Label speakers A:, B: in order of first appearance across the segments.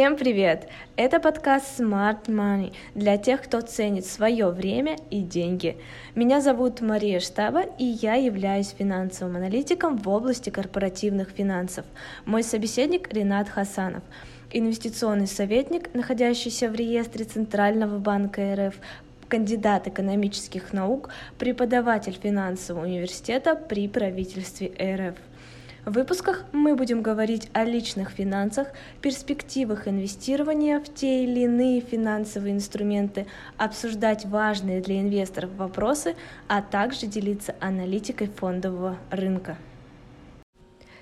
A: Всем привет! Это подкаст Smart Money для тех, кто ценит свое время и деньги. Меня зовут Мария Штаба, и я являюсь финансовым аналитиком в области корпоративных финансов. Мой собеседник Ренат Хасанов – инвестиционный советник, находящийся в реестре Центрального банка РФ, кандидат экономических наук, преподаватель финансового университета при правительстве РФ. В выпусках мы будем говорить о личных финансах, перспективах инвестирования в те или иные финансовые инструменты, обсуждать важные для инвесторов вопросы, а также делиться аналитикой фондового рынка.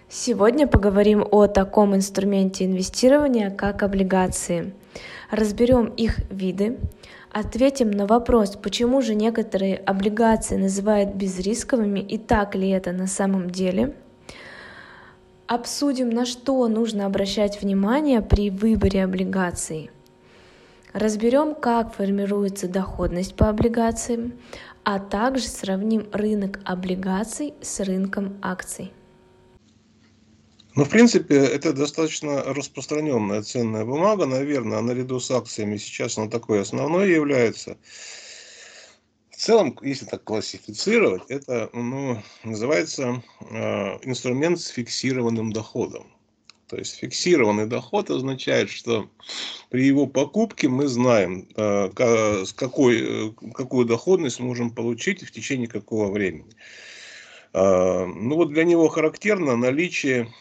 A: Сегодня поговорим о таком инструменте инвестирования, как облигации. Разберем их виды, ответим на вопрос, почему же некоторые облигации называют безрисковыми и так ли это на самом деле – Обсудим, на что нужно обращать внимание при выборе облигаций. Разберем, как формируется доходность по облигациям, а также сравним рынок облигаций с рынком акций.
B: Ну, в принципе, это достаточно распространенная ценная бумага, наверное, наряду с акциями сейчас она такой основной является. В целом, если так классифицировать, это ну, называется э, инструмент с фиксированным доходом. То есть фиксированный доход означает, что при его покупке мы знаем, э, какой, э, какую доходность можем получить в течение какого времени. Э, ну вот для него характерно наличие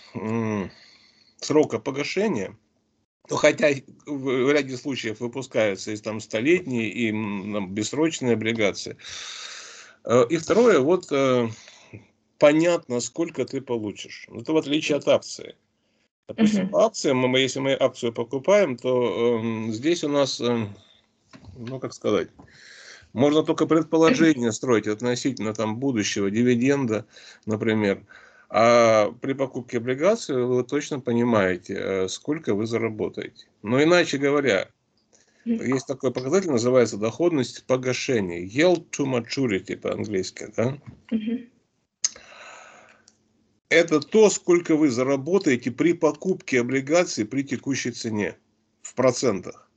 B: срока погашения – ну, хотя в ряде случаев выпускаются и там столетние, и там, бессрочные облигации. Э, и второе, вот э, понятно, сколько ты получишь. Это в отличие от акции. Допустим, uh-huh. акциям, мы, если мы акцию покупаем, то э, здесь у нас, э, ну как сказать, можно только предположение строить относительно там будущего дивиденда, например. А при покупке облигаций вы точно понимаете, э, сколько вы заработаете. Но иначе говоря, есть такой показатель, называется доходность погашения. Yield to maturity по-английски. Да? Это то, сколько вы заработаете при покупке облигаций при текущей цене в процентах.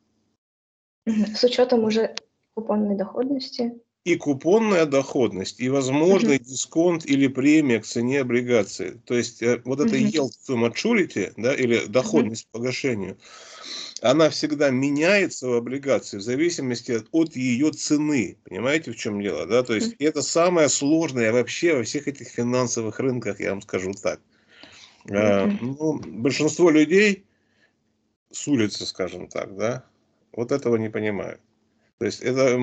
A: С учетом уже купонной доходности
B: и купонная доходность, и возможный uh-huh. дисконт или премия к цене облигации. То есть э, вот это uh-huh. yield to maturity, да, или доходность uh-huh. погашению, она всегда меняется в облигации в зависимости от, от ее цены. Понимаете, в чем дело? Да? То есть uh-huh. это самое сложное вообще во всех этих финансовых рынках, я вам скажу так. Uh-huh. А, ну, большинство людей с улицы, скажем так, да, вот этого не понимают. То есть это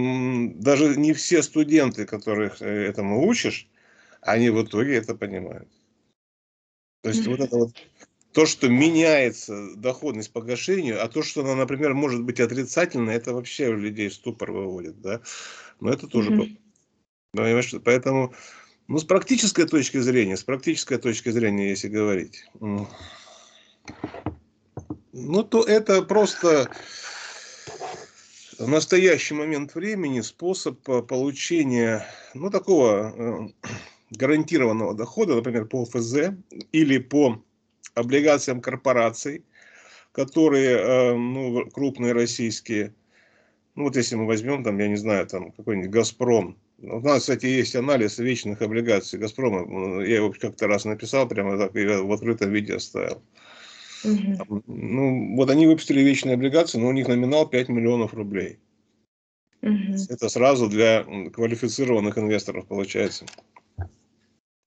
B: даже не все студенты, которых э, этому учишь, они в итоге это понимают. То есть вот это вот то, что меняется доходность по гашению, а то, что она, например, может быть отрицательной, это вообще людей в ступор выводит, да. Но это тоже mm-hmm. Понимаешь? Поэтому, ну, с практической точки зрения, с практической точки зрения, если говорить, ну, то это просто в настоящий момент времени способ э, получения ну, такого э, гарантированного дохода, например, по ФЗ или по облигациям корпораций, которые э, ну, крупные российские, ну вот если мы возьмем, там, я не знаю, там какой-нибудь «Газпром», у нас, кстати, есть анализ вечных облигаций «Газпрома», я его как-то раз написал, прямо так, я в открытом виде оставил. Угу. Ну, вот они выпустили вечные облигации, но у них номинал 5 миллионов рублей. Угу. Это сразу для квалифицированных инвесторов получается.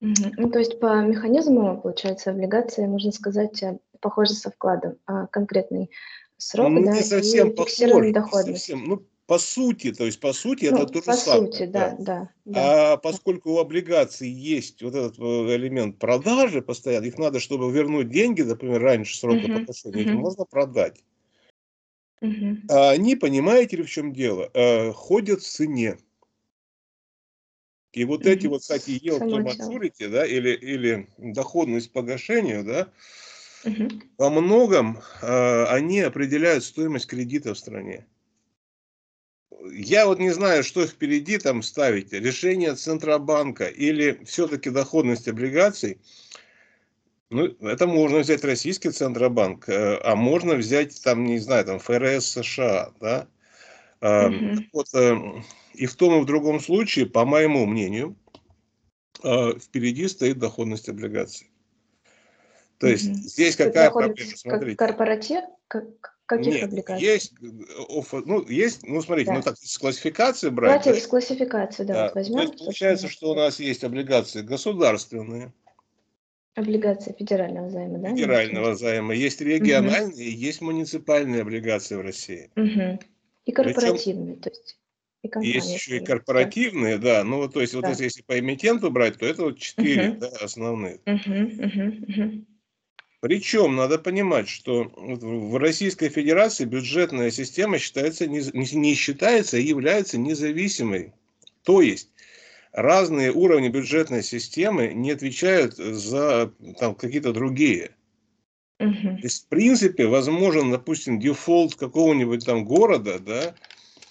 A: Угу. Ну, то есть по механизму, получается, облигации, можно сказать, э, похожи со вкладом, а конкретный срок,
B: ну, да, не совсем и фиксированная доходность. Совсем. Ну, по сути, то есть по сути ну, это то же самое. По сути, да, да. да, да. А поскольку у облигаций есть вот этот э, элемент продажи постоянно, их надо, чтобы вернуть деньги, например, раньше срока uh-huh, погашения, uh-huh. можно продать. Uh-huh. А они, понимаете ли, в чем дело, э, ходят в цене. И вот uh-huh. эти вот, кстати, yield to maturity, да, или, или доходность погашению, да, uh-huh. во многом э, они определяют стоимость кредита в стране я вот не знаю, что впереди там ставить. Решение Центробанка или все-таки доходность облигаций. Ну, это можно взять российский Центробанк, э, а можно взять, там, не знаю, там, ФРС США, да. Угу. Вот, эм, и в том и в другом случае, по моему мнению, э, впереди стоит доходность облигаций. То есть угу. здесь какая проблема?
A: Смотрите. Корпоратив? Каких Нет, облигаций?
B: Есть, ну, есть, ну, смотрите, да. ну так, с классификации брать. Давайте
A: да? с классификации, да, да. Вот возьмем.
B: Есть, получается, что у нас есть облигации государственные.
A: Облигации федерального займа, да?
B: Федерального займа. Есть региональные, угу. есть муниципальные облигации в России.
A: Угу. И корпоративные, Причем, то есть.
B: И есть еще и корпоративные, да. да. Ну, то есть, да. вот если по эмитенту брать, то это вот четыре угу. да, основные. Угу, угу, угу. Причем надо понимать, что в Российской Федерации бюджетная система считается, не, не считается, а является независимой. То есть разные уровни бюджетной системы не отвечают за там, какие-то другие. Угу. То есть, в принципе, возможен, допустим, дефолт какого-нибудь там города, да,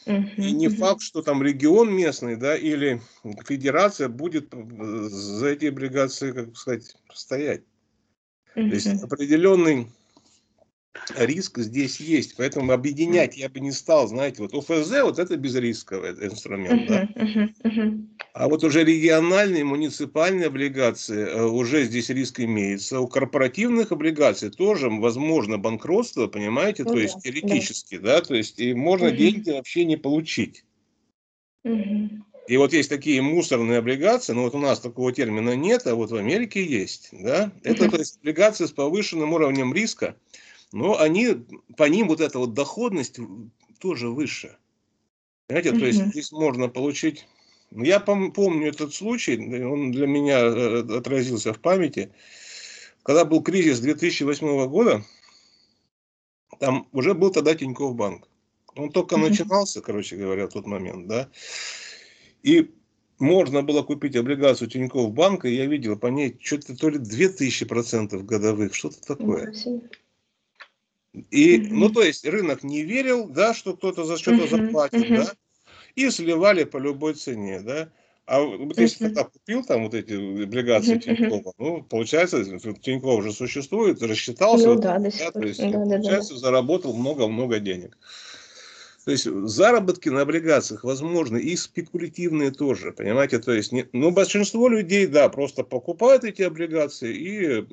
B: угу, и не угу. факт, что там регион местный, да, или федерация будет за эти облигации, как сказать, стоять. То есть определенный риск здесь есть, поэтому объединять я бы не стал, знаете, вот ОФЗ вот это безрисковый инструмент, да? А вот уже региональные, муниципальные облигации, э, уже здесь риск имеется. У корпоративных облигаций тоже возможно банкротство, понимаете, ну, то есть теоретически, да. да, то есть и можно деньги вообще не получить. Угу. И вот есть такие мусорные облигации, но вот у нас такого термина нет, а вот в Америке есть. Да? Это то есть, облигации с повышенным уровнем риска, но они, по ним вот эта вот доходность тоже выше. Понимаете, то есть здесь можно получить... Ну, я помню этот случай, он для меня э, отразился в памяти. Когда был кризис 2008 года, там уже был тогда Тинькофф банк. Он только начинался, короче говоря, в тот момент, да. И можно было купить облигацию Тинькофф банка, я видел по ней что-то то ли 2000% годовых, что-то такое. И, угу. ну, то есть рынок не верил, да, что кто-то за что-то угу, заплатит, угу. да, и сливали по любой цене, да. А вот если ты купил там вот эти облигации uh-huh. Тинькова, ну, получается, Тиньков уже существует, рассчитался, ну, да, да, то есть, да, получается, да. заработал много-много денег. То есть заработки на облигациях возможны и спекулятивные тоже, понимаете, то есть, не, ну, большинство людей, да, просто покупают эти облигации и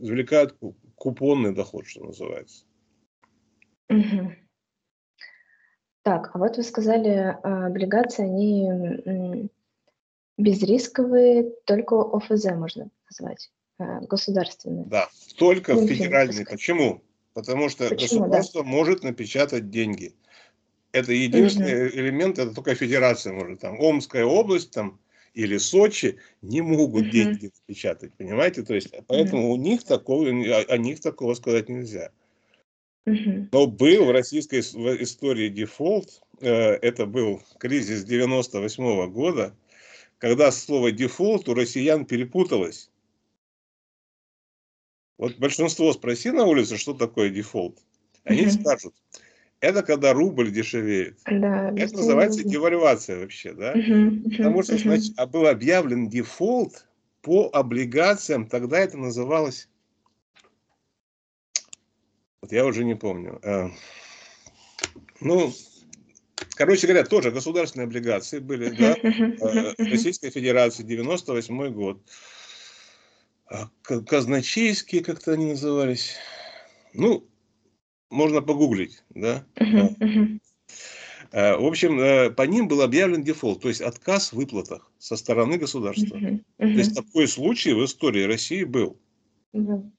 B: извлекают купонный доход, что называется.
A: Угу. Так, а вот вы сказали, а, облигации, они безрисковые, только ОФЗ можно назвать, а, государственные.
B: Да, только федеральные. Почему? Потому что Почему, государство да? может напечатать деньги. Это единственный угу. элемент, это только федерация может. Там Омская область там, или Сочи не могут угу. деньги печатать, понимаете? То есть, поэтому угу. у них такого, о них такого сказать нельзя. Угу. Но был в российской истории дефолт, э, это был кризис 98 -го года, когда слово дефолт у россиян перепуталось. Вот большинство спроси на улице, что такое дефолт. Они угу. скажут, это когда рубль дешевеет. Да, это называется рубль. девальвация вообще, да? Угу, Потому что, угу. значит, а был объявлен дефолт по облигациям, тогда это называлось... Вот я уже не помню. А, ну, короче говоря, тоже государственные облигации были, да, а, Российской Федерации, 98 год. А, казначейские как-то они назывались. Ну, можно погуглить, да. Uh-huh, В общем, э, по ним был объявлен дефолт, то есть отказ в выплатах со стороны государства. Uh-huh, uh-huh. То есть такой случай в истории России был. Uh-huh.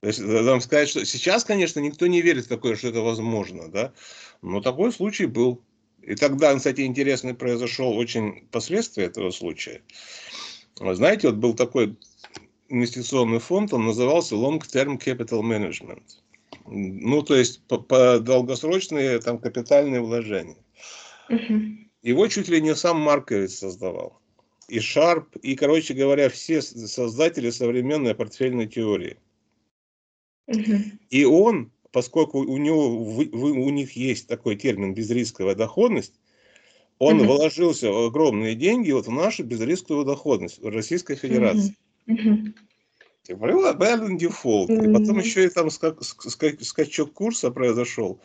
B: То есть, вам э, сказать, что сейчас, конечно, никто не верит в такое, что это возможно, да, но такой случай был. И тогда, кстати, интересный произошел очень последствия этого случая. Вы знаете, вот был такой инвестиционный фонд, он назывался Long Term Capital Management. Ну, то есть по, по долгосрочные там капитальные вложения. Угу. Его чуть ли не сам Маркович создавал. И Шарп, и, короче говоря, все создатели современной портфельной теории. Угу. И он, поскольку у него у них есть такой термин безрисковая доходность, он угу. вложился в огромные деньги вот в нашу безрисковую доходность в Российской Федерации. Угу. Угу. Объявлен дефолт. И потом еще и там скачок курса произошел.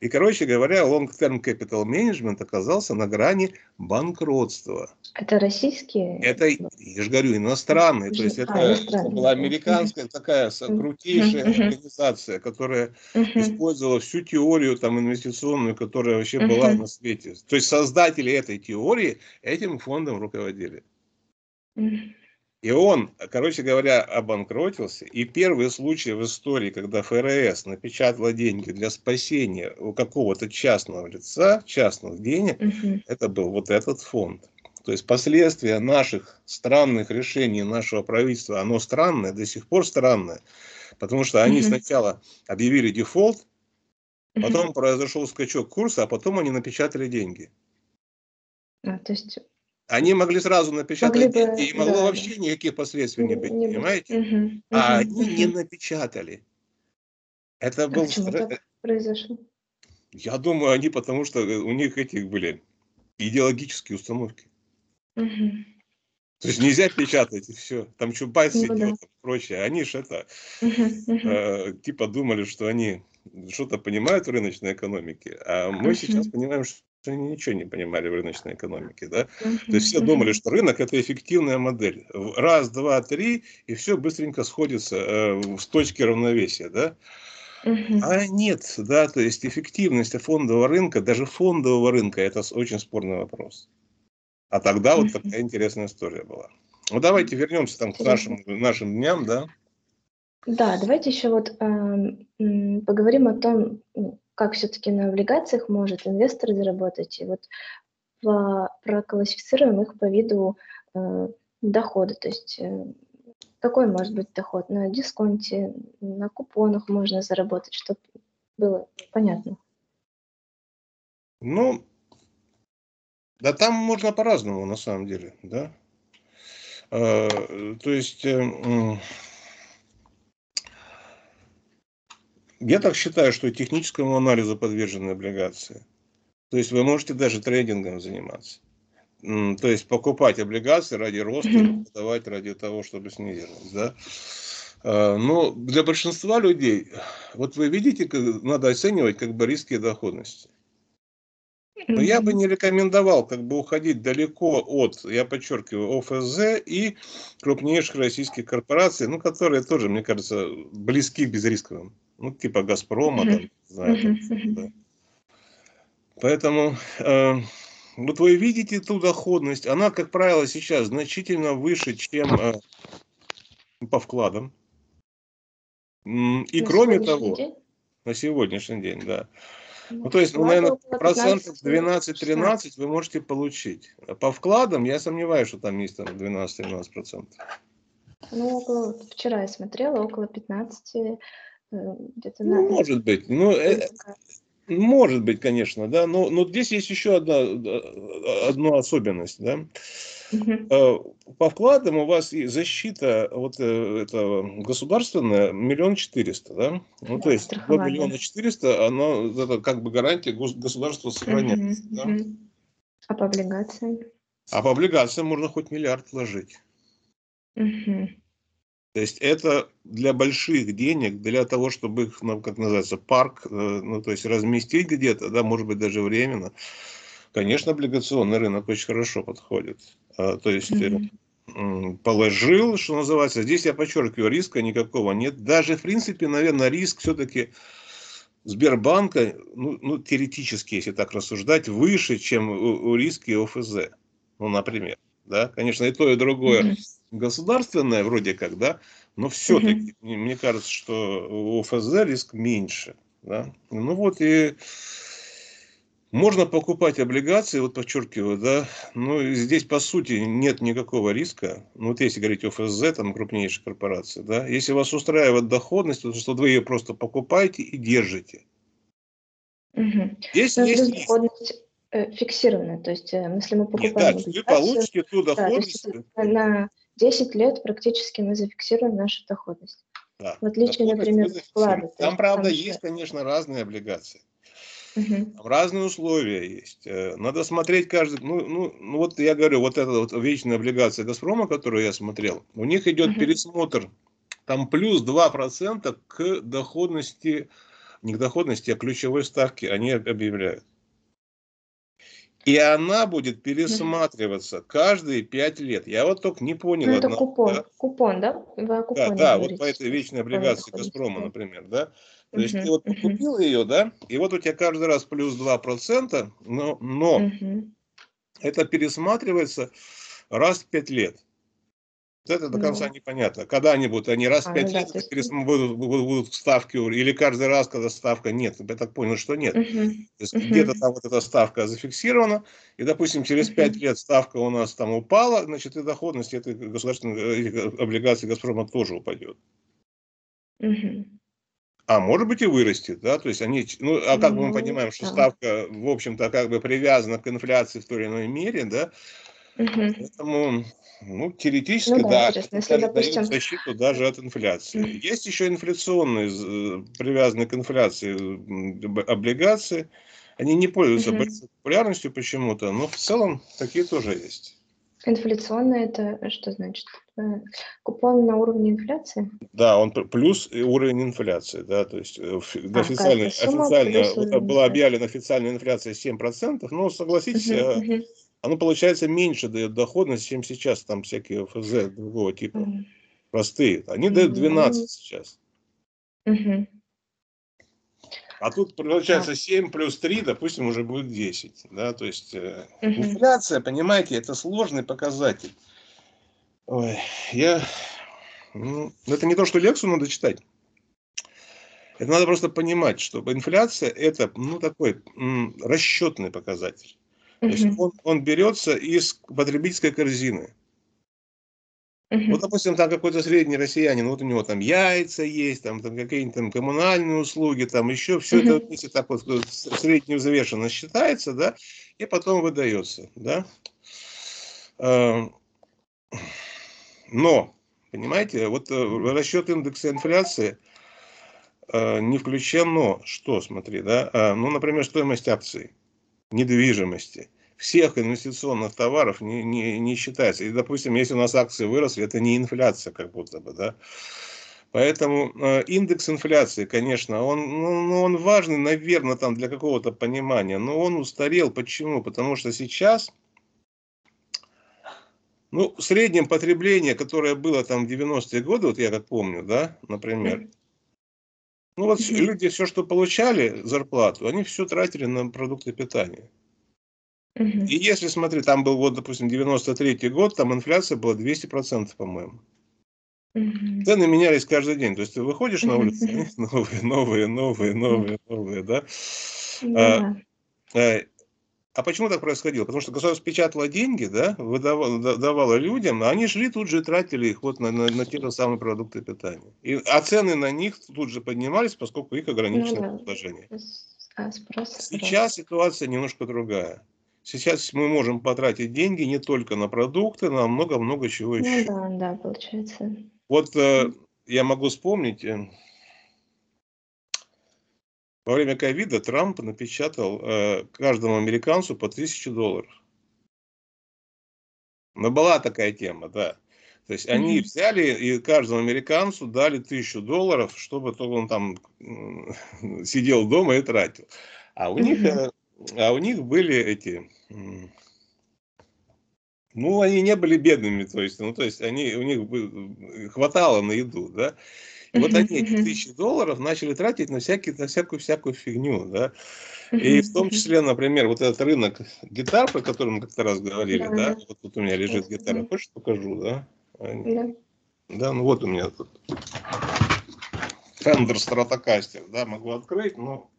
B: И, короче говоря, long-term capital management оказался на грани банкротства.
A: Это российские?
B: Это, я же говорю, иностранные. То есть а, это была американская такая крутейшая организация, которая использовала всю теорию там, инвестиционную, которая вообще была на свете. То есть создатели этой теории этим фондом руководили. И он, короче говоря, обанкротился. И первый случай в истории, когда ФРС напечатала деньги для спасения у какого-то частного лица, частных денег, угу. это был вот этот фонд. То есть последствия наших странных решений нашего правительства, оно странное, до сих пор странное, потому что они угу. сначала объявили дефолт, потом угу. произошел скачок курса, а потом они напечатали деньги.
A: А, то есть
B: они могли сразу напечатать могли бы, и могло да. вообще никаких последствий не быть, не понимаете? Угу, а угу, они угу. не напечатали. Это а был...
A: Почему так произошло?
B: Я думаю, они потому что у них этих были идеологические установки. Угу. То есть нельзя печатать и все. Там Чубайс ну, сидел да. прочее. Они же это угу. Э, типа думали, что они что-то понимают в рыночной экономике, а мы сейчас понимаем, что они ничего не понимали в рыночной экономике. Да? То есть все думали, что рынок это эффективная модель. Раз, два, три, и все быстренько сходится э, с точки равновесия. Да? А нет, да, то есть эффективность фондового рынка, даже фондового рынка, это очень спорный вопрос. А тогда вот такая интересная история была. Ну давайте вернемся там к нашим, нашим дням, да?
A: Да, давайте еще вот э, поговорим о том, ну, как все-таки на облигациях может инвестор заработать. И вот в, проклассифицируем их по виду э, дохода. То есть э, какой может быть доход? На дисконте, на купонах можно заработать, чтобы было понятно.
B: Ну, да там можно по-разному на самом деле, да. Э, то есть... Э, Я так считаю, что техническому анализу подвержены облигации. То есть вы можете даже трейдингом заниматься. То есть покупать облигации ради роста, продавать ради того, чтобы снизилось. Да? А, но для большинства людей, вот вы видите, надо оценивать как бы риски доходности. Но я бы не рекомендовал как бы уходить далеко от, я подчеркиваю, ОФЗ и крупнейших российских корпораций, ну, которые тоже, мне кажется, близки к безрисковым ну, типа Газпрома, там, знаю, да. Поэтому э, вот вы видите ту доходность, она, как правило, сейчас значительно выше, чем э, по вкладам. И на кроме того, день? на сегодняшний день, да. Ну, ну то есть, ну, наверное, процентов 12-13 вы можете получить. По вкладам я сомневаюсь, что там есть там 12-13 процентов.
A: Ну, около, вчера я смотрела, около 15
B: Э, где-то ну, может быть. Ну, э, может быть, конечно, да. Но, но здесь есть еще одна, одна особенность, да. Угу. По вкладам у вас и защита вот этого государственная миллион четыреста, да? Ну, да, то есть до миллиона четыреста, оно это как бы гарантия государства сохраняется. Угу, да? угу.
A: А по облигациям?
B: А по облигациям можно хоть миллиард вложить. Угу. То есть это для больших денег, для того, чтобы их, ну, как называется, парк, э, ну, то есть разместить где-то, да, может быть, даже временно. Конечно, облигационный рынок очень хорошо подходит. А, то есть mm-hmm. положил, что называется. Здесь я подчеркиваю, риска никакого нет. Даже, в принципе, наверное, риск все-таки Сбербанка, ну, ну, теоретически, если так рассуждать, выше, чем у, у риски ОФЗ. Ну, например. Да? Конечно, и то, и другое. Mm-hmm государственная вроде как, да, но все-таки угу. мне кажется, что у ФСД риск меньше. Да? Ну вот и можно покупать облигации, вот подчеркиваю, да, но здесь по сути нет никакого риска. Ну вот если говорить о ФСЗ, там крупнейшая корпорация, да, если вас устраивает доходность, то что вы ее просто покупаете и держите.
A: Угу. Здесь но есть доходность э, фиксированная, то есть э, если мы покупаем
B: Нет, да, вы получите ту доходность.
A: Да, на 10 лет практически мы зафиксируем нашу доходность. Да. В отличие, например, вклады.
B: Там, правда, там есть, конечно, разные облигации. Угу. Там разные условия есть. Э, надо смотреть каждый. Ну, ну, ну вот я говорю, вот эта вот вечная облигация Газпрома, которую я смотрел, у них идет угу. пересмотр там плюс 2% к доходности, не к доходности, а ключевой ставке они объявляют. И она будет пересматриваться каждые пять лет. Я вот только не понял. Ну,
A: это одного, купон, да? купон, да?
B: Вы о да, да, вот по этой вечной облигации Газпрома, например, да? То uh есть ты вот купил uh ее, да, и вот у тебя каждый раз плюс 2%, но, но uh это пересматривается раз в пять лет. Вот это до конца ну. непонятно. Когда-нибудь они раз в а, пять ну, лет да, есть... будут, будут, будут ставки, или каждый раз, когда ставка нет. Я так понял, что нет. Угу. То есть угу. где-то там вот эта ставка зафиксирована, и, допустим, через пять угу. лет ставка у нас там упала, значит, и доходность этой государственной облигации Газпрома тоже упадет. Угу. А может быть и вырастет, да, то есть они, ну, а как ну, мы понимаем, что да. ставка, в общем-то, как бы привязана к инфляции в той или иной мере, да, угу. поэтому ну, теоретически, ну, да, да если, допустим... дают защиту даже от инфляции. Mm. Есть еще инфляционные, э, привязанные к инфляции облигации. Они не пользуются mm-hmm. большой популярностью почему-то, но в целом такие тоже есть.
A: Инфляционные это что значит? Э, купон на уровне инфляции?
B: Да, он плюс уровень инфляции, да, то есть э, а, официально, официально была объявлена официальная инфляция 7%, но согласитесь, uh-huh оно получается меньше дает доходность, чем сейчас там всякие ФЗ другого типа. Mm. Простые. Они дают 12 mm. сейчас. Mm-hmm. А тут получается 7 плюс 3, допустим, уже будет 10. Да? То есть mm-hmm. инфляция, понимаете, это сложный показатель. Ой, я... Ну, это не то, что лекцию надо читать. Это надо просто понимать, что инфляция это ну, такой расчетный показатель. То есть он, он берется из потребительской корзины. Вот, допустим, там какой-то средний россиянин, вот у него там яйца есть, там, там какие-нибудь там коммунальные услуги, там еще все это вместе так вот средне взвешенно считается, да, и потом выдается, да. Эм, но, понимаете, вот э, расчет индекса инфляции э, не включено, что, смотри, да, ну, например, стоимость акций недвижимости, всех инвестиционных товаров не, не, не считается. И, допустим, если у нас акции выросли, это не инфляция как будто бы, да. Поэтому э, индекс инфляции, конечно, он, ну, ну, он важный, наверное, там для какого-то понимания, но он устарел. Почему? Потому что сейчас, ну, в среднем потребление, которое было там в 90-е годы, вот я как помню, да, например, ну вот люди все, что получали зарплату, они все тратили на продукты питания. И если, смотри, там был вот, допустим, 93 год, там инфляция была 200%, по-моему. Цены менялись каждый день. То есть ты выходишь на улицу, новые, новые, новые, новые, новые, да? А, э, а почему так происходило? Потому что государство печатало деньги, да, выдавало, давало людям, а они шли тут же и тратили их вот на, на, на те же самые продукты питания. И, а цены на них тут же поднимались, поскольку их ограниченное ну, да. предложение. А, спрос, Сейчас ситуация немножко другая. Сейчас мы можем потратить деньги не только на продукты, на много-много чего ну, еще.
A: Да, да, получается.
B: Вот э, я могу вспомнить, э, во время ковида Трамп напечатал э, каждому американцу по тысячу долларов. Но была такая тема, да. То есть они mm-hmm. взяли и каждому американцу дали тысячу долларов, чтобы только он там сидел дома и тратил. А у mm-hmm. них, э, а у них были эти, ну они не были бедными, то есть, ну то есть они у них хватало на еду, да. И вот они эти тысячи долларов начали тратить на, всякие, на всякую всякую фигню, да. И в том числе, например, вот этот рынок гитар, про который мы как-то раз говорили, да, вот тут у меня лежит гитара, хочешь покажу, да? Да. Да, ну вот у меня тут Fender Stratocaster, да, могу открыть, но...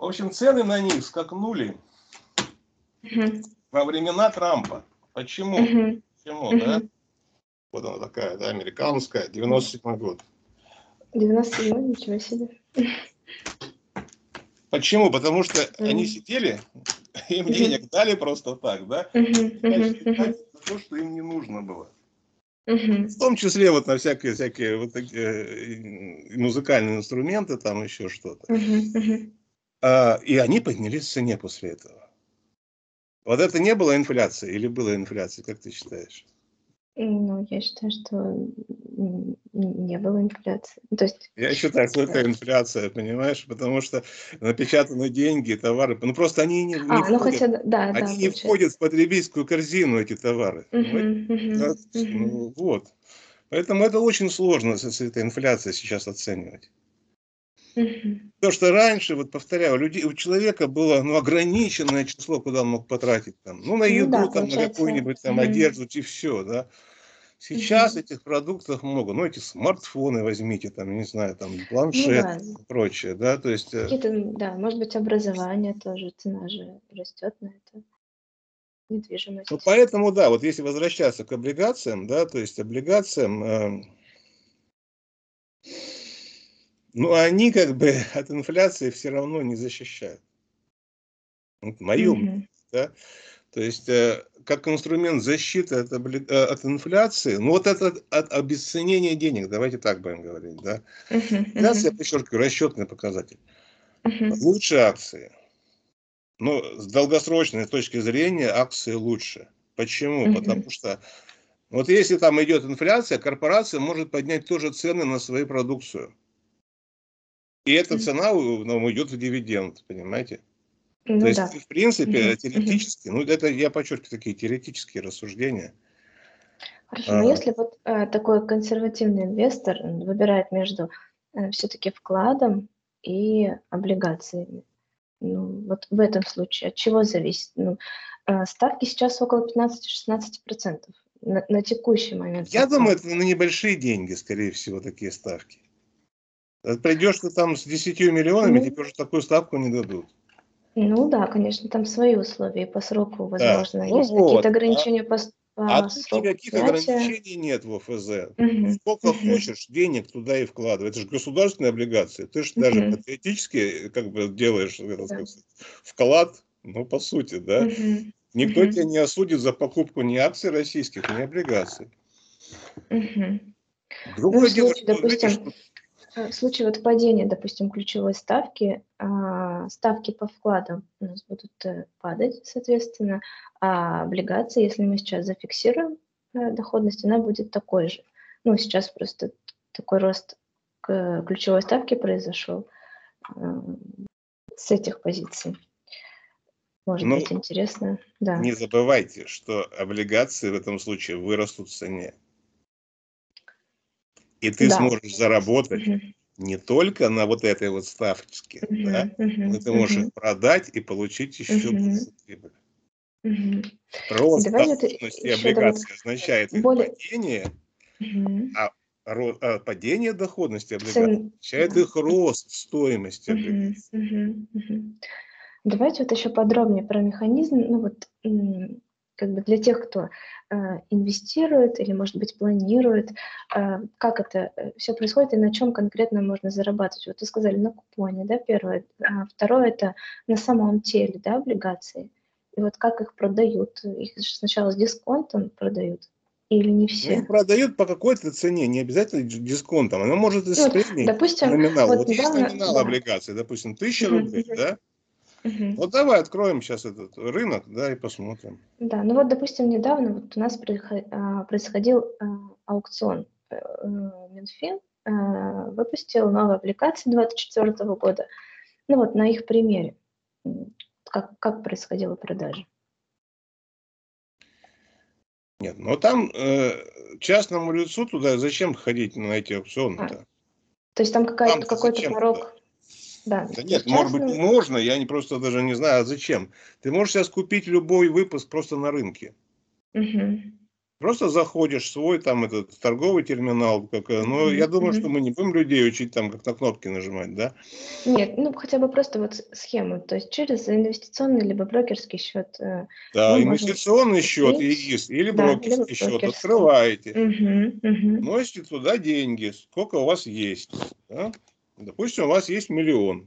B: В общем, цены на них скакнули во времена Трампа. Почему? Почему, да? Вот она такая, да, американская, 97 год.
A: 97 ничего себе.
B: Почему? Потому что mm. они сидели, им mm-hmm. денег дали просто так, да? Mm-hmm. Mm-hmm. то, что им не нужно было. Mm-hmm. В том числе вот на всякие, всякие вот такие э, музыкальные инструменты, там еще что-то. Mm-hmm. А, и они поднялись в цене после этого. Вот это не было инфляции или была инфляция, как ты считаешь?
A: Ну, я считаю, что не было инфляции. Ну, то есть...
B: Я считаю, что это инфляция, понимаешь? Потому что напечатаны деньги, товары. Ну, просто они не, не, а, входят, ну, хотя, да, они да, не входят в потребительскую корзину, эти товары. Угу, угу, да? угу. Ну, вот. Поэтому это очень сложно с этой инфляцией сейчас оценивать. То, что раньше, вот повторяю, у, людей, у человека было ну, ограниченное число, куда он мог потратить. Там, ну, на ну еду, ну, да, там, на какую-нибудь там, одежду, и все. Да? Сейчас угу. этих продуктов много. Ну, эти смартфоны возьмите, там, не знаю, там, планшет ну, да. и прочее. Да? То есть,
A: э, Какие-то, да, может быть, образование тоже, цена же растет на это. Недвижимость.
B: Ну, поэтому, да, вот если возвращаться к облигациям, да, то есть облигациям... Э, но они как бы от инфляции все равно не защищают. Вот мое mm-hmm. да. То есть э, как инструмент защиты от, э, от инфляции, ну вот это от, от обесценения денег, давайте так будем говорить, да. Uh-huh, Инфляция, я подчеркиваю, расчетный показатель. Uh-huh. Лучше акции. Но с долгосрочной точки зрения акции лучше. Почему? Uh-huh. Потому что вот если там идет инфляция, корпорация может поднять тоже цены на свою продукцию. И эта цена ну, идет в дивиденд, понимаете? Ну, То есть, да. в принципе, теоретически, ну, это я подчеркиваю такие теоретические рассуждения.
A: Хорошо, а, но если вот э, такой консервативный инвестор выбирает между э, все-таки вкладом и облигациями, ну, вот в этом случае от чего зависит? Ну, э, ставки сейчас около 15-16% на, на текущий момент.
B: Я думаю, это на небольшие деньги, скорее всего, такие ставки. Э, Придешь ты там с 10 миллионами, ну, тебе уже такую ставку не дадут.
A: Ну да, конечно, там свои условия по сроку, возможно, да. ну есть вот, какие-то ограничения а, по, по
B: а сроку никаких принятия. ограничений нет в ОФЗ. Угу. Сколько угу. хочешь денег туда и вкладывай. Это же государственные облигации. Ты же угу. даже патриотически как бы делаешь да. сказать, вклад, ну по сути, да. Угу. Никто угу. тебя не осудит за покупку ни акций российских, ни облигаций. Угу. Другое ну, дело, случае, что, допустим, видишь,
A: Э, в случае вот падения, допустим, ключевой ставки, а, ставки по вкладам у нас будут э, падать, соответственно, а облигации, если мы сейчас зафиксируем э, доходность, она будет такой же. Ну, сейчас просто такой рост ключевой ставке произошел с этих позиций. Может ну, быть, интересно. Да.
B: Не забывайте, что облигации в этом случае вырастут в цене. И ты да. сможешь заработать угу. не только на вот этой вот ставке, угу, да, угу, но ты можешь угу. их продать и получить еще угу. прибыль. Угу. Рост Давай доходности облигаций давай... означает их более... падение, угу. а, падение доходности облигаций означает их рост стоимости облигаций. Угу,
A: угу. Давайте вот еще подробнее про механизм. Ну вот как бы для тех, кто э, инвестирует или, может быть, планирует, э, как это э, все происходит и на чем конкретно можно зарабатывать. Вот вы сказали на купоне, да, первое. А второе это на самом теле, да, облигации. И вот как их продают? Их сначала с дисконтом продают или не все?
B: Ну, продают по какой-то цене, не обязательно дисконтом. Оно может и с
A: ну, премией. Допустим,
B: номинал. Вот, вот недавно, номинал да. облигации, допустим, тысяча рублей, да? Угу. Вот давай откроем сейчас этот рынок, да, и посмотрим.
A: Да, ну вот, допустим, недавно вот у нас а, происходил а, аукцион. Э, Минфин а, выпустил новые аппликации 2024 года. Ну вот на их примере, как, как происходила продажа.
B: Нет, но там э, частному лицу туда зачем ходить на эти аукционы-то? А,
A: то есть там какая-то, какой-то порог...
B: Да, да нет, частным... может быть, можно, я не просто даже не знаю, а зачем. Ты можешь сейчас купить любой выпуск просто на рынке. Угу. Просто заходишь в свой там этот торговый терминал, как, э, но mm-hmm. я думаю, что мы не будем людей учить там как на кнопки нажимать, да?
A: Нет, ну хотя бы просто вот схему, то есть через инвестиционный либо брокерский счет.
B: Э, да, инвестиционный счет ИИС или да, брокерский счет открываете, mm-hmm. Mm-hmm. носите туда деньги, сколько у вас есть, да? Допустим, у вас есть миллион.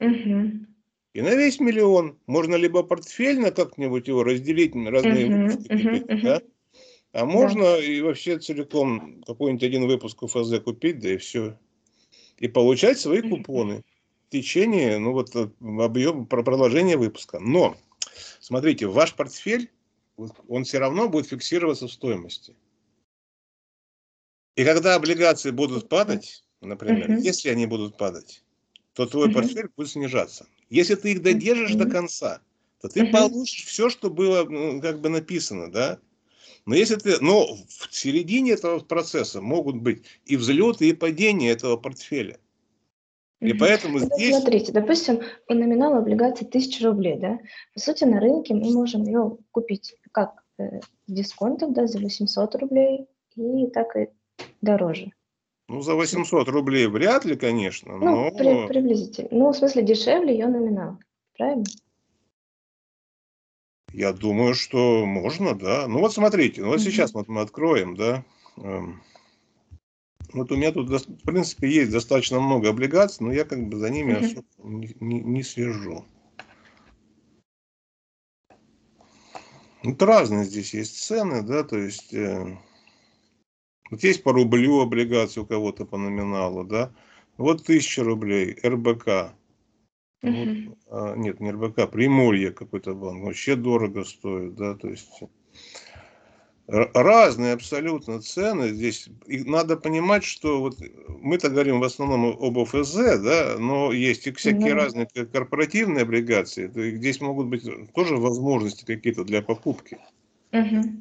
B: Угу. И на весь миллион можно либо портфельно как-нибудь его разделить на разные угу, выпуски, угу, да? а можно да. и вообще целиком какой-нибудь один выпуск УФЗ купить, да и все. И получать свои купоны в течение, ну вот, э, объем продолжения выпуска. Но, смотрите, ваш портфель, он все равно будет фиксироваться в стоимости. И когда облигации будут падать, например, угу. если они будут падать, то твой угу. портфель будет снижаться. Если ты их додержишь угу. до конца, то ты угу. получишь все, что было ну, как бы написано, да? Но если ты, но в середине этого процесса могут быть и взлеты, и падения этого портфеля.
A: И поэтому ну, здесь... Смотрите, допустим, по номиналу облигации 1000 рублей, да? По сути, на рынке мы можем ее купить как э, с дисконтом, да, за 800 рублей, и так и дороже.
B: Ну, за 800 рублей вряд ли, конечно,
A: ну,
B: но...
A: При, приблизительно. Ну, в смысле, дешевле ее номинал, правильно?
B: Я думаю, что можно, да. Ну, вот смотрите, ну, вот mm-hmm. сейчас вот мы откроем, да. Эм, вот у меня тут, в принципе, есть достаточно много облигаций, но я как бы за ними особо не, не, не слежу. Вот разные здесь есть цены, да, то есть э, вот есть по рублю облигации у кого-то по номиналу, да, вот тысяча рублей, РБК, угу. вот, а, нет, не РБК, Приморье какой-то банк, вообще дорого стоит, да, то есть разные абсолютно цены здесь. И надо понимать, что вот мы-то говорим в основном об ОФЗ, да, но есть и всякие mm разные корпоративные облигации. То есть здесь могут быть тоже возможности какие-то для покупки.
A: mm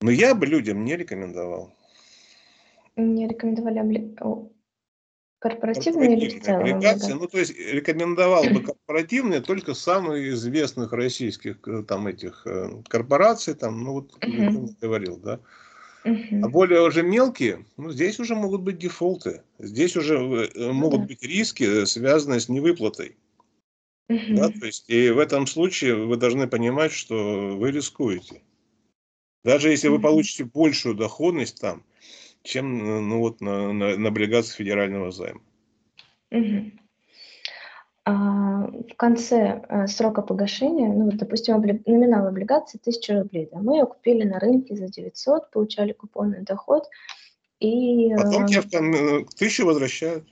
B: Но я бы людям не рекомендовал.
A: Не рекомендовали обли... Корпоративные или в целом?
B: Облигации, ну, то есть рекомендовал бы корпоративные только самых известных российских э, там этих э, корпораций, там, ну, вот, говорил, да. А более уже мелкие, ну, здесь уже могут быть дефолты. Здесь уже uh-huh. могут быть риски, связанные с невыплатой. Uh-huh. Да, то есть, и в этом случае вы должны понимать, что вы рискуете. Даже если uh-huh. вы получите большую доходность там, чем ну, вот на, на, на облигации федерального займа.
A: Угу. А, в конце а, срока погашения, ну, допустим, обли... номинал облигации 1000 рублей, да, мы ее купили на рынке за 900, получали купонный доход, и...
B: Потом тебе там э, тысячу возвращают.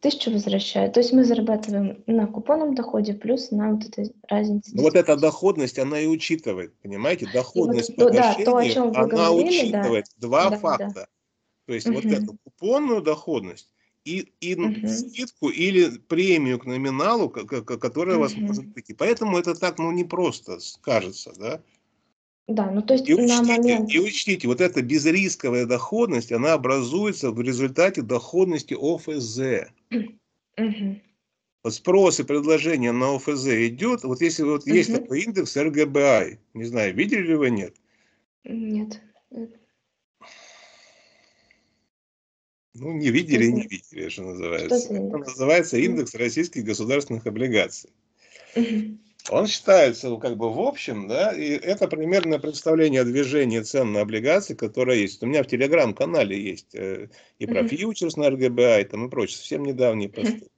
A: Тысячу возвращают. То есть мы зарабатываем на купонном доходе плюс на вот этой разнице.
B: Ну, вот эта доходность, она и учитывает, понимаете? Доходность вот, погашения, да, то, о чем вы она говорили, учитывает да, два да, факта. Да. То есть угу. вот эту купонную доходность и, и угу. скидку или премию к номиналу, которая угу. вас может прийти. Поэтому это так, ну, не просто кажется, да?
A: Да, ну то есть
B: и учтите, на момент... И учтите, вот эта безрисковая доходность, она образуется в результате доходности ОФЗ.
A: Угу.
B: Вот спрос и предложение на ОФЗ идет, вот если вот угу. есть такой индекс РГБА, не знаю, видели ли вы, нет?
A: Нет.
B: Ну, не видели, не видели, что называется. Что это называется индекс российских государственных облигаций. Он считается, ну, как бы в общем, да, и это примерно представление о движении цен на облигации, которое есть. У меня в телеграм-канале есть э, и про фьючерс на РГБА, и там и прочее, совсем недавние посты.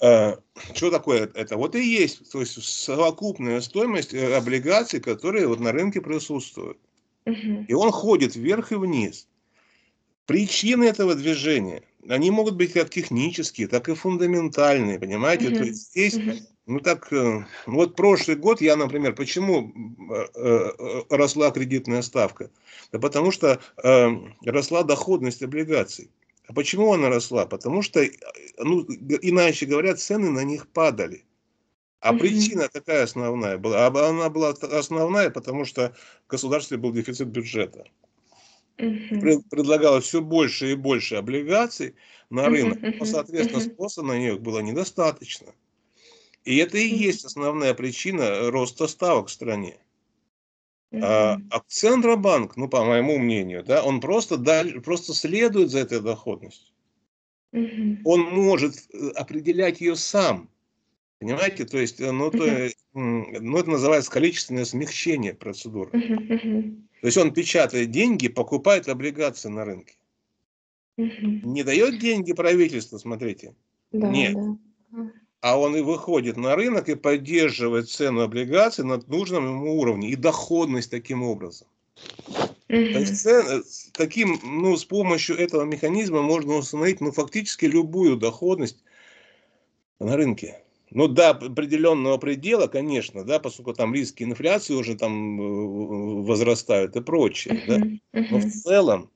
B: А, что такое это? Вот и есть, то есть совокупная стоимость э, облигаций, которые вот на рынке присутствуют. И он ходит вверх и вниз. Причины этого движения, они могут быть как технические, так и фундаментальные, понимаете? Uh-huh. То есть здесь, uh-huh. ну так, э, вот прошлый год я, например, почему э, э, росла кредитная ставка? Да потому что росла доходность облигаций. А почему она росла? Потому что, ну, иначе говоря, цены на них падали. А причина такая основная была. А она была основная, потому что в государстве был дефицит бюджета угу. предлагалось все больше и больше облигаций на рынок, но, соответственно, спроса на них было недостаточно. И это и есть основная причина роста ставок в стране. А, а Центробанк, ну, по моему мнению, да, он просто, даль, просто следует за этой доходностью. Он может э, определять ее сам. Понимаете? То есть, э, ну, то, ну, это называется количественное смягчение процедуры. То есть он печатает деньги, покупает облигации на рынке. Угу. Не дает деньги правительству, смотрите. Да, Нет. Да. А он и выходит на рынок и поддерживает цену облигаций на нужном ему уровне и доходность таким образом. Угу. То есть цен, таким, ну, с помощью этого механизма можно установить ну, фактически любую доходность на рынке. Ну, до определенного предела, конечно, да, поскольку там риски инфляции уже там э, возрастают и прочее, да. Но в целом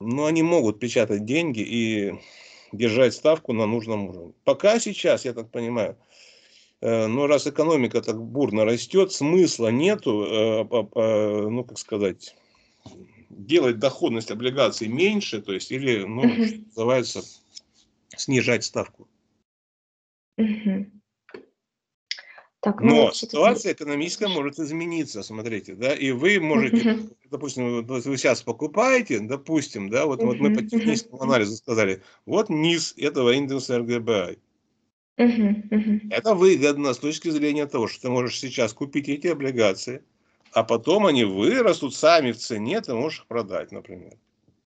B: но они могут печатать деньги и держать ставку на нужном уровне. Пока сейчас, я так понимаю, э, но раз экономика так бурно растет, смысла нету, э, ну, как сказать, делать доходность облигаций меньше, то есть, или, ну, uh называется, снижать ставку. Так, ну, Но ситуация экономическая может измениться, смотрите, да, и вы можете, uh допустим, вы сейчас покупаете, допустим, да, вот, uh вот мы по техническому анализу сказали, вот низ этого индекса РГБА. Uh-huh, uh-huh. Это выгодно с точки зрения того, что ты можешь сейчас купить эти облигации, а потом они вырастут сами в цене, ты можешь их продать, например.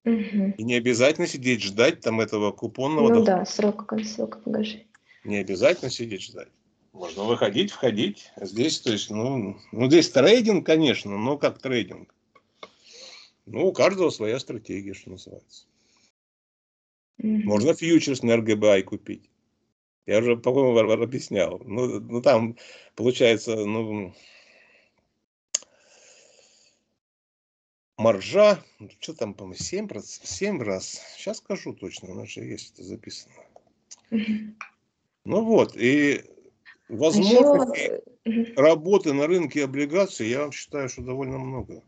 B: Угу. И не обязательно сидеть ждать там этого купонного
A: Ну дохода. да, срок, срок погашения.
B: Не обязательно сидеть ждать. Можно выходить, входить. Здесь, то есть, ну, ну, здесь трейдинг, конечно, но как трейдинг. Ну, у каждого своя стратегия, что называется. Угу. Можно фьючерс на РГБА купить. Я уже, по-моему, объяснял. Ну, ну, там получается, ну, маржа, ну, что там, по-моему, 7, 7 раз. Сейчас скажу точно, у нас же есть это записано. Ну вот, и возможностей Еще... работы на рынке облигаций, я считаю, что довольно много.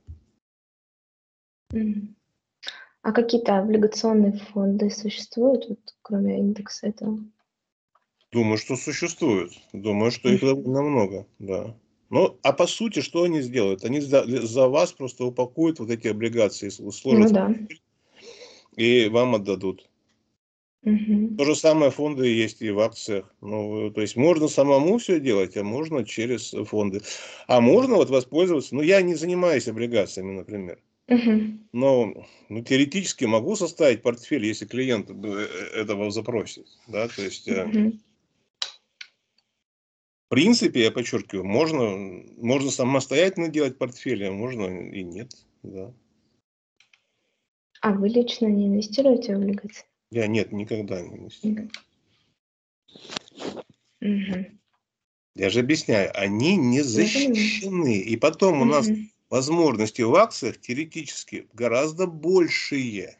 A: А какие-то облигационные фонды существуют, вот, кроме индекса этого?
B: Думаю, что существуют. Думаю, что их довольно много, да. Ну, а по сути, что они сделают? Они за, за вас просто упакуют вот эти облигации, сложат ну, да. и вам отдадут. Угу. То же самое фонды есть и в акциях. Ну, то есть можно самому все делать, а можно через фонды. А можно вот воспользоваться, ну, я не занимаюсь облигациями, например. Угу. Но ну, теоретически могу составить портфель, если клиент э, этого запросит. Да, то есть... Угу принципе, я подчеркиваю, можно, можно самостоятельно делать портфели, а можно и нет. Да.
A: А вы лично не инвестируете в облигации?
B: Я нет, никогда не инвестирую. Угу. Я же объясняю, они не защищены. И потом у нас возможности в акциях теоретически гораздо большие.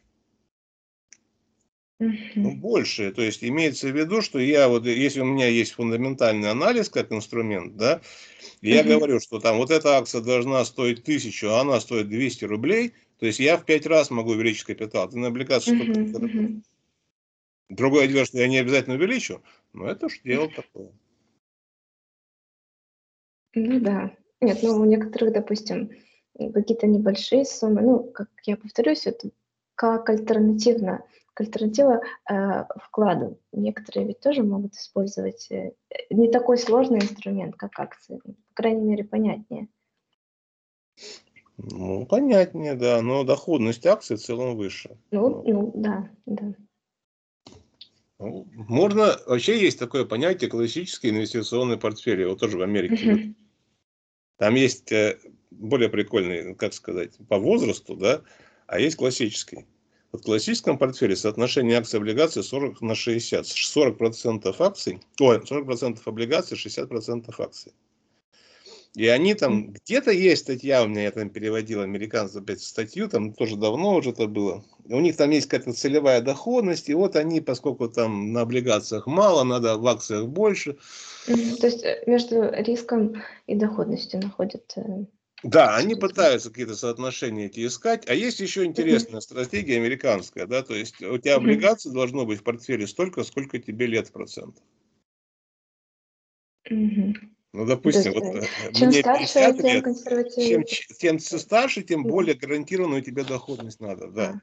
B: Ну, больше. То есть имеется в виду, что я вот, если у меня есть фундаментальный анализ как инструмент, да, я угу. говорю, что там вот эта акция должна стоить тысячу, а она стоит 200 рублей, то есть я в пять раз могу увеличить капитал. Ты на облигации угу, угу. Другое дело, что я не обязательно увеличу, но это уж дело такое.
A: Ну да. Нет, ну у некоторых, допустим, какие-то небольшие суммы, ну, как я повторюсь, это как альтернативно к альтернатива э, вкладу. Некоторые ведь тоже могут использовать э, не такой сложный инструмент, как акции, по крайней мере, понятнее.
B: Ну, понятнее, да, но доходность акций в целом выше.
A: Ну, ну, ну да, да.
B: Ну, можно, вообще есть такое понятие классический инвестиционный портфель, его тоже в Америке. Uh-huh. Там есть э, более прикольный, как сказать, по возрасту, да, а есть классический. В классическом портфеле соотношение акций и облигаций 40 на 60. 40% акций, ой, 40% облигаций, 60% акций. И они там, где-то есть статья, у меня я там переводил американцев опять статью, там тоже давно уже это было. У них там есть какая-то целевая доходность, и вот они, поскольку там на облигациях мало, надо в акциях больше.
A: То есть э, между риском и доходностью находят э,
B: да, они пытаются какие-то соотношения эти искать. А есть еще интересная стратегия американская, да, то есть у тебя облигаций должно быть в портфеле столько, сколько тебе лет процентов. Ну, допустим, вот э, чем мне старше, 50 тем лет, чем, чем старше, тем более гарантированную тебе доходность надо, да.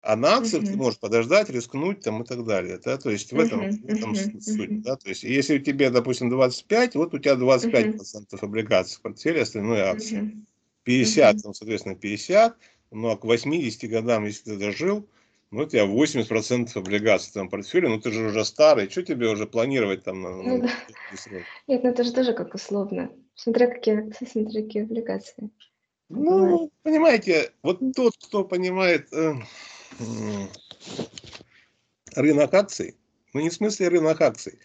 B: А на акциях uh-huh. ты можешь подождать, рискнуть там и так далее. Да? То есть в этом, uh-huh. в этом uh-huh. суть. Да? То есть если у тебя, допустим, 25, вот у тебя 25% uh-huh. облигаций в портфеле, остальное акции. 50, uh-huh. там, соответственно, 50, ну а к 80 годам, если ты дожил, ну, у тебя 80% облигаций там портфеле, ну ты же уже старый, что тебе уже планировать там на, ну,
A: да. Нет, ну это же тоже как условно. Смотря какие акции, смотря какие облигации.
B: Ну, понимаете, вот тот, кто понимает э, рынок акций, ну не в смысле рынок акций,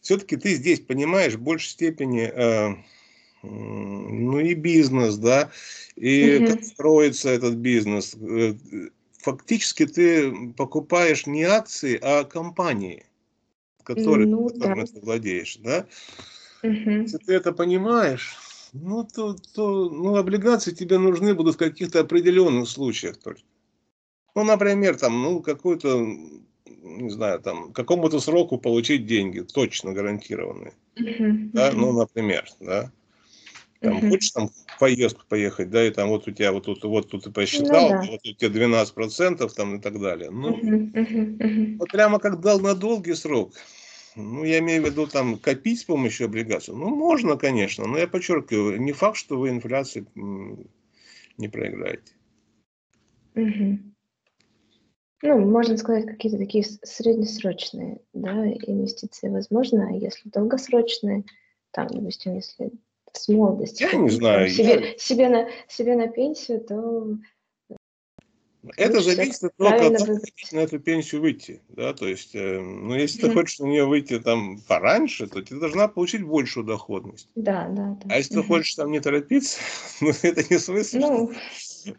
B: все-таки ты здесь понимаешь в большей степени, э, ну и бизнес, да, и угу. как строится этот бизнес, э, фактически ты покупаешь не акции, а компании, которые,
A: Ну
B: которыми
A: да.
B: ты владеешь, да?
A: Мгм.
B: Если ты это понимаешь, ну, то, то ну, облигации тебе нужны будут в каких-то определенных случаях только. Ну, например, там, ну, какой-то, не знаю, там, какому-то сроку получить деньги, точно гарантированные.
A: Мгм.
B: Да? Ну, например, да. Там
A: Мгм.
B: хочешь там в поездку поехать, да, и там вот у тебя вот тут, вот тут ты
A: Ну
B: посчитал,
A: да.
B: вот у тебя 12 процентов там и так далее. Ну,
A: Мгм. Мгм. Мгм.
B: вот прямо как дал на долгий срок, ну, я имею в виду там копить с помощью облигаций, ну, можно, конечно, но я подчеркиваю, не факт, что вы инфляции не проиграете.
A: Мгм. Ну, можно сказать, какие-то такие среднесрочные, да, инвестиции возможно, а если долгосрочные, там, допустим, если с молодости
B: Я не знаю,
A: себе,
B: я,
A: себе на себе на пенсию, то
B: это зависит от того, когда
A: выбрать.
B: на эту пенсию выйти, да, то есть, э, ну, если ты
A: Мгм.
B: хочешь на нее выйти там пораньше, то ты должна получить большую доходность.
A: Да, да, да.
B: А если ты
A: Мгм.
B: хочешь там не торопиться, ну, это не что
A: Ну,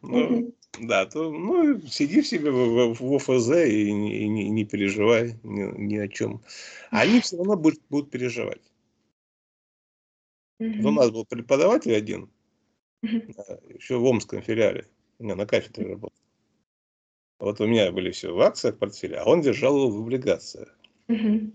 B: Ну,
A: мгм.
B: да, то, ну, сиди в себе в, в- в ОФЗ и, не- и не, не переживай ни, ни о чем. Они все равно будут, будут переживать. Вот у нас был преподаватель один,
A: Мгм.
B: еще в Омском филиале, у меня на кафедре работал. Вот у меня были все в акциях портфеля, а он держал его в облигациях.
A: Мгм.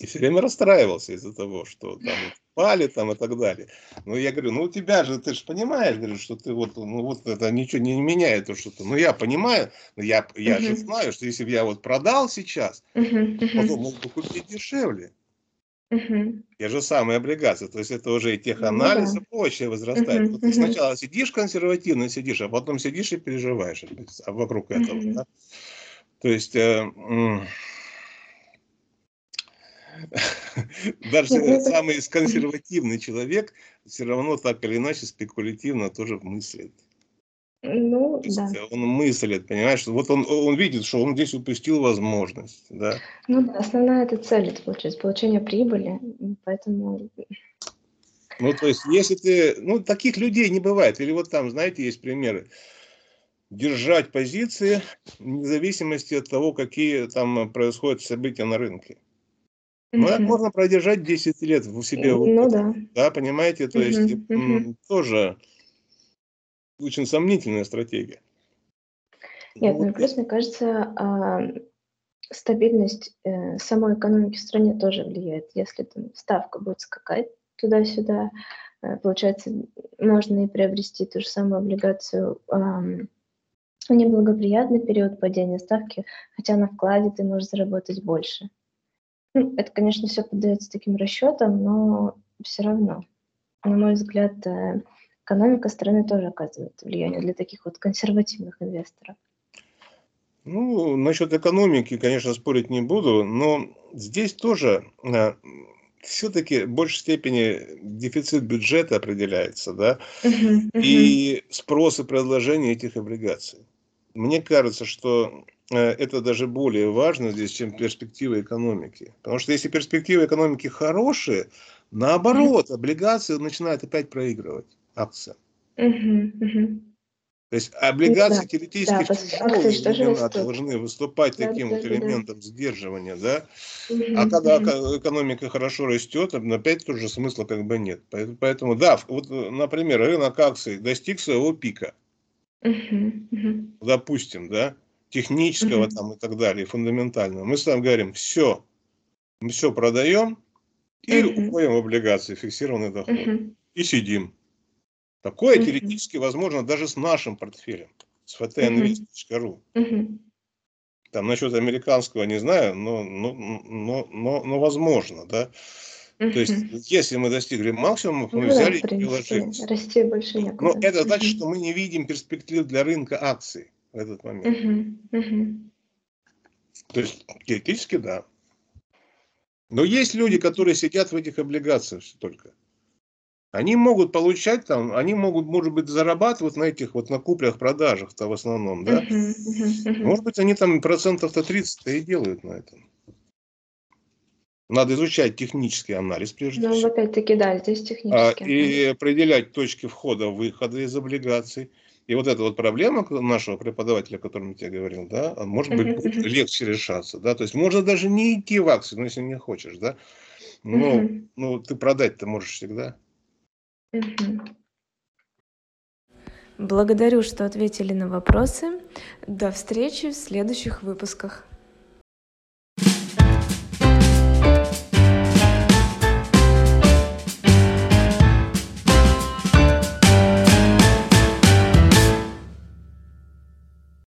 B: И все время расстраивался из-за того, что там упали там и так далее. Ну, я говорю, ну, у тебя же, ты же понимаешь, говорю, что ты вот, ну, вот это ничего не меняет, то, что ты, ну, я понимаю, но я, я же
A: Мгм.
B: знаю, что если бы я вот продал сейчас,
A: Мгм.
B: потом мог бы купить дешевле.
A: Мгм.
B: Те же самые облигации, то есть это уже и
A: Ну
B: теханализ
A: да.
B: и прочее возрастает.
A: Мгм.
B: Вот ты сначала сидишь консервативно сидишь, а потом сидишь и переживаешь а вокруг этого.
A: Мгм.
B: да. То есть э, даже
A: ну это
B: самый консервативный человек все равно так или иначе спекулятивно тоже мыслит.
A: Ну
B: То есть
A: да.
B: э, он мыслит, понимаешь, вот он, он видит, что он здесь упустил возможность, да.
A: Ну да, основная это цель, это получается получение прибыли, поэтому
B: Ну, то есть, если ты, ну, таких людей не бывает. Или вот там, знаете, есть примеры. Держать позиции вне зависимости от того, какие там происходят события на рынке. Ну, это
A: Мгм.
B: можно продержать 10 лет в себе
A: Ну да.
B: Да, понимаете? То есть, тоже очень сомнительная стратегия.
A: Нет,
B: Ну,
A: ну и плюс, мне кажется, а, стабильность, э, самой экономики в стране тоже влияет. Если там ставка будет скакать туда-сюда, э, получается, можно и приобрести ту же самую облигацию, в неблагоприятный период падения ставки, хотя на вкладе ты можешь заработать больше. Ну, это, конечно, всё поддаётся таким расчётам, но всё равно, на мой взгляд, э, экономика страны тоже оказывает влияние для таких вот консервативных инвесторов.
B: Ну, насчет экономики, конечно, спорить не буду, но здесь тоже а, все-таки в большей степени дефицит бюджета определяется, да, и спрос и предложение этих облигаций. Мне кажется, что э, это даже более важно здесь, чем перспективы экономики. Потому что если перспективы экономики хорошие, наоборот, облигации начинают опять проигрывать
A: Мгм.
B: То есть
A: да,
B: облигации
A: да,
B: теоретически в
A: тоже
B: времена
A: растут.
B: должны выступать таким вот
A: Да-да-да-да.
B: элементом сдерживания, да? А
A: Мгм.
B: когда эко- экономика хорошо растет, опять тоже смысла как бы нет. Поэт- Поэтому, да, в- вот, э, например, рынок акций достиг своего пика,
A: Мгм. Мгм.
B: допустим, да, технического
A: Мгм.
B: там и так далее, фундаментального. Мы с вами говорим, все, мы все продаем и уходим в облигации, фиксированный доход. И сидим. Такое
A: Мгм.
B: теоретически возможно даже с нашим портфелем, с ftnvest.ru.
A: Мгм.
B: Там насчет американского не знаю, но, но, но, но, но возможно, да. То есть, если мы достигли максимума, мы
A: Ну да,
B: взяли
A: в
B: и приложились.
A: расти больше
B: Но
A: некуда.
B: это значит,
A: Мгм.
B: что мы не видим перспектив для рынка акций в этот момент.
A: Мгм. Мгм.
B: То есть, теоретически, да. Но есть люди, которые сидят в этих облигациях только они могут получать там, они могут, может быть, зарабатывать на этих вот на куплях, продажах-то в основном, да? Может быть, они там процентов-то 30-то и делают на этом. Надо изучать технический анализ прежде
A: ну,
B: всего.
A: Ну, опять-таки, да, здесь
B: а,
A: технический. А,
B: и определять точки входа, выхода из облигаций. И вот эта вот проблема нашего преподавателя, о котором я тебе говорил, да, а может быть, будет легче решаться, да, то есть можно даже не идти в акции, ну, если не хочешь, да, но ну, ты продать-то можешь всегда.
A: Благодарю, что ответили на вопросы. До встречи в следующих выпусках.